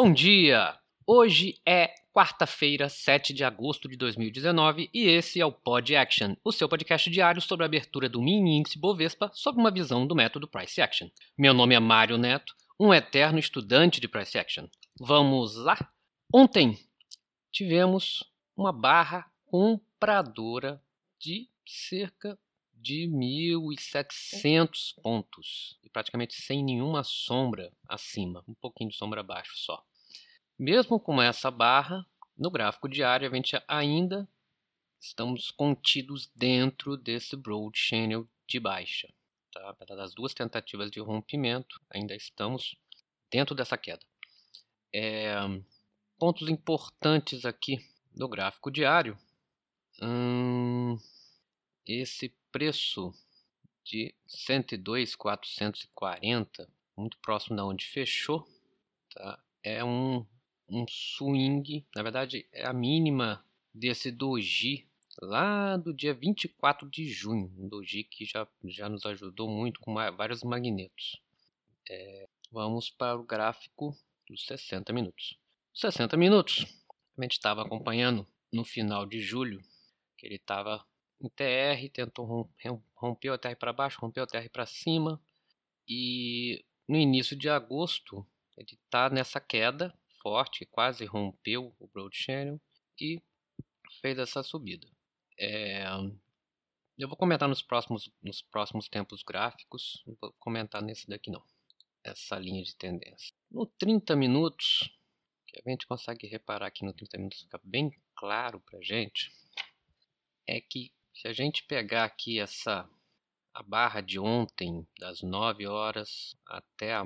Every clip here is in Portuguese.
Bom dia! Hoje é quarta-feira, 7 de agosto de 2019 e esse é o Pod Action, o seu podcast diário sobre a abertura do mini índice Bovespa sob uma visão do método Price Action. Meu nome é Mário Neto, um eterno estudante de Price Action. Vamos lá? Ontem tivemos uma barra compradora de cerca de 1.700 pontos e praticamente sem nenhuma sombra acima, um pouquinho de sombra abaixo só. Mesmo com essa barra, no gráfico diário a gente ainda estamos contidos dentro desse broad channel de baixa. Tá? Apesar das duas tentativas de rompimento, ainda estamos dentro dessa queda. É, pontos importantes aqui no gráfico diário. Hum, esse preço de 102,440, muito próximo da onde fechou, tá? é um um swing, na verdade é a mínima desse doji lá do dia 24 de junho, um doji que já, já nos ajudou muito com vários magnetos. É, vamos para o gráfico dos 60 minutos. 60 minutos, a gente estava acompanhando no final de julho, que ele estava em TR, tentou romper o TR para baixo, rompeu o TR para cima, e no início de agosto ele está nessa queda, forte, quase rompeu o Broad Channel e fez essa subida. É, eu vou comentar nos próximos, nos próximos tempos gráficos, não vou comentar nesse daqui não, essa linha de tendência. No 30 minutos, que a gente consegue reparar aqui no 30 minutos, fica bem claro para gente, é que se a gente pegar aqui essa a barra de ontem, das 9 horas até a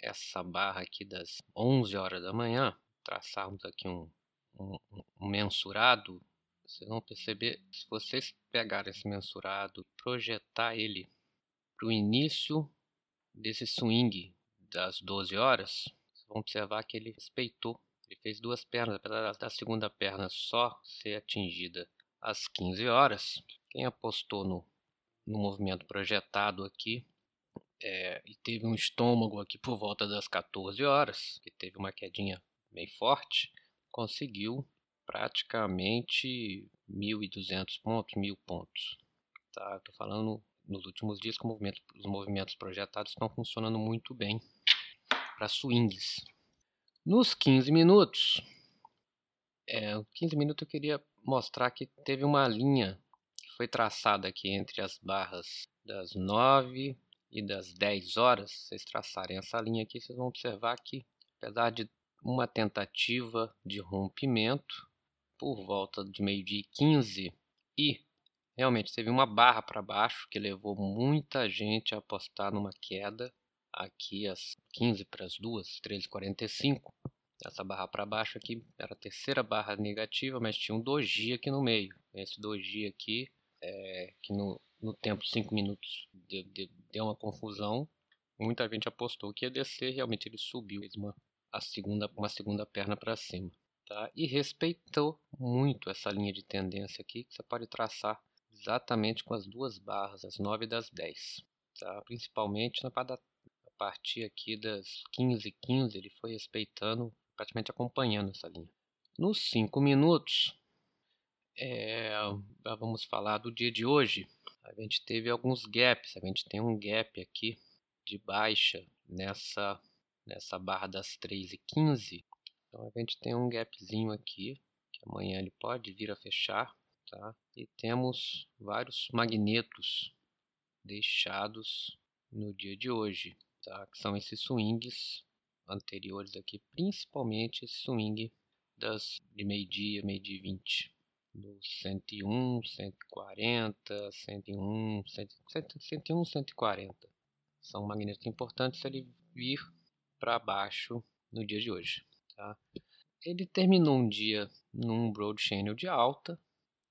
essa barra aqui das 11 horas da manhã, traçarmos aqui um, um, um mensurado, vocês vão perceber, se vocês pegarem esse mensurado, projetar ele para o início desse swing das 12 horas, vocês vão observar que ele respeitou, ele fez duas pernas, apesar da segunda perna só ser atingida às 15 horas. Quem apostou no, no movimento projetado aqui é, e teve um estômago aqui por volta das 14 horas, que teve uma quedinha bem forte, conseguiu praticamente 1.200 pontos, 1.000 pontos. Tá? Estou falando nos últimos dias que movimento, os movimentos projetados estão funcionando muito bem para swings. Nos 15 minutos, é, 15 minutos eu queria mostrar que teve uma linha que foi traçada aqui entre as barras das 9 e das 10 horas, vocês traçarem essa linha aqui, vocês vão observar que, apesar de uma tentativa de rompimento por volta de meio-dia 15 e realmente teve uma barra para baixo que levou muita gente a apostar numa queda aqui às 15 para as 2, 13h45. Essa barra para baixo aqui era a terceira barra negativa, mas tinha um doji aqui no meio. Esse doji aqui, é, que no, no tempo 5 minutos deu, deu, deu, uma confusão. Muita gente apostou que ia descer, realmente ele subiu, fez uma, a segunda, uma segunda perna para cima. Tá? E respeitou muito essa linha de tendência aqui, que você pode traçar exatamente com as duas barras, as 9 e das 10. Tá? Principalmente na, a partir aqui das 15 15 ele foi respeitando, praticamente acompanhando essa linha. Nos 5 minutos, é, vamos falar do dia de hoje a gente teve alguns gaps. A gente tem um gap aqui de baixa nessa, nessa barra das 3 e 15. Então a gente tem um gapzinho aqui, que amanhã ele pode vir a fechar. Tá? E temos vários magnetos deixados no dia de hoje, tá? que são esses swings anteriores aqui, principalmente esse swing das de meio-dia, meio-dia 20 do 101, 140, 101, 101, 140. São magnetos importantes se ele vir para baixo no dia de hoje. Tá? Ele terminou um dia num broad channel de alta,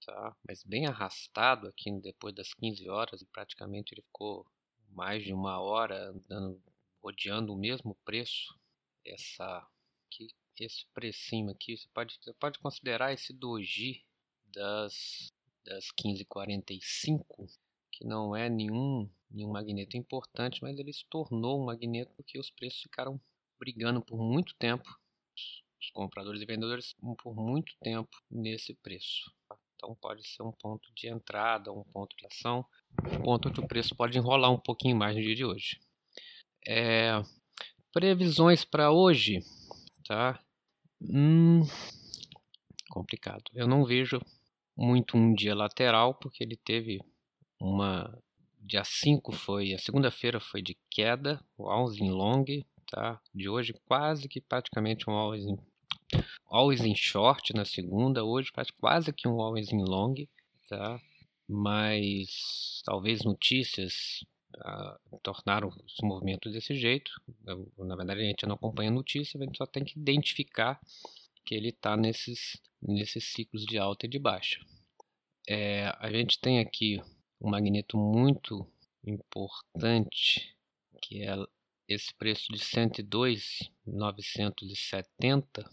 tá? mas bem arrastado aqui depois das 15 horas e praticamente ele ficou mais de uma hora andando, rodeando o mesmo preço. Essa, aqui, esse precinho aqui, você pode, você pode considerar esse doji das, das 1545, que não é nenhum, nenhum magneto importante, mas ele se tornou um magneto porque os preços ficaram brigando por muito tempo os compradores e vendedores por muito tempo nesse preço. Então pode ser um ponto de entrada, um ponto de ação, um ponto que o preço pode enrolar um pouquinho mais no dia de hoje. É, previsões para hoje, tá? Hum, complicado. Eu não vejo muito um dia lateral porque ele teve uma dia 5 foi a segunda-feira foi de queda, o always in long, tá? De hoje quase que praticamente um always in always in short na segunda, hoje quase que um always in long, tá? Mas talvez notícias uh, tornaram os movimentos desse jeito. Na verdade, a gente não acompanha a notícia, a gente só tem que identificar que ele está nesses, nesses ciclos de alta e de baixa. É, a gente tem aqui um magneto muito importante, que é esse preço de 102,970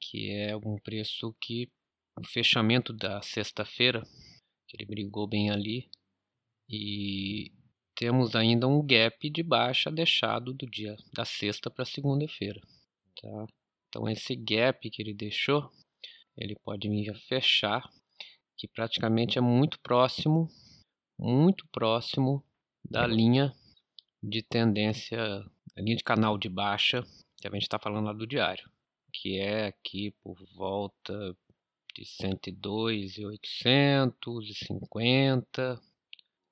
que é um preço que o fechamento da sexta-feira, ele brigou bem ali, e temos ainda um gap de baixa deixado do dia da sexta para segunda-feira. Tá? Então esse gap que ele deixou, ele pode vir a fechar, que praticamente é muito próximo, muito próximo da linha de tendência, a linha de canal de baixa que a gente está falando lá do diário que é aqui por volta de 102,850.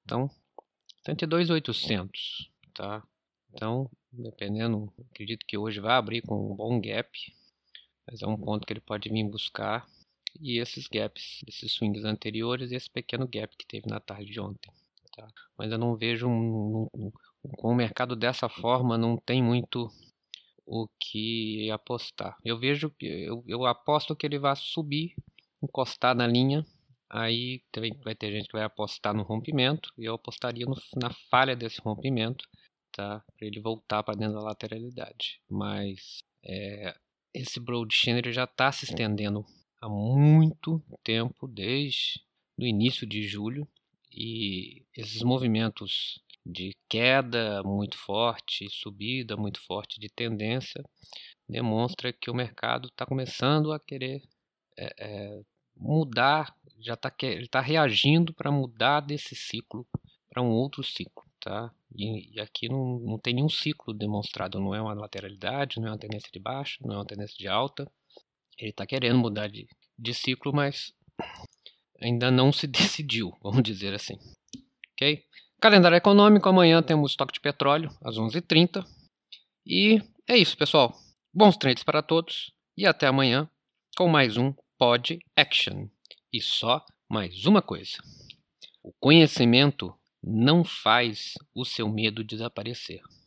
Então, 102,800, tá? Então, dependendo, acredito que hoje vai abrir com um bom gap, mas é um ponto que ele pode vir buscar. E esses gaps, esses swings anteriores e esse pequeno gap que teve na tarde de ontem. Tá? Mas eu não vejo um, com o mercado dessa forma, não tem muito o que apostar. Eu vejo, eu, eu aposto que ele vai subir, encostar na linha. Aí vai ter gente que vai apostar no rompimento e eu apostaria no, na falha desse rompimento, tá? Para ele voltar para dentro da lateralidade. Mas é, esse broad channel já está se estendendo há muito tempo, desde o início de julho, e esses movimentos de queda muito forte, subida muito forte de tendência, demonstra que o mercado está começando a querer é, é, mudar, já está está reagindo para mudar desse ciclo para um outro ciclo, tá? E, e, aqui não, não tem nenhum ciclo demonstrado, não é uma lateralidade, não é uma tendência de baixa, não é uma tendência de alta. Ele está querendo mudar de, de ciclo, mas ainda não se decidiu, vamos dizer assim. Ok? Calendário econômico, amanhã temos estoque de petróleo às 11h30. E é isso, pessoal. Bons trades para todos e até amanhã com mais um Pod Action. E só mais uma coisa: o conhecimento não faz o seu medo desaparecer.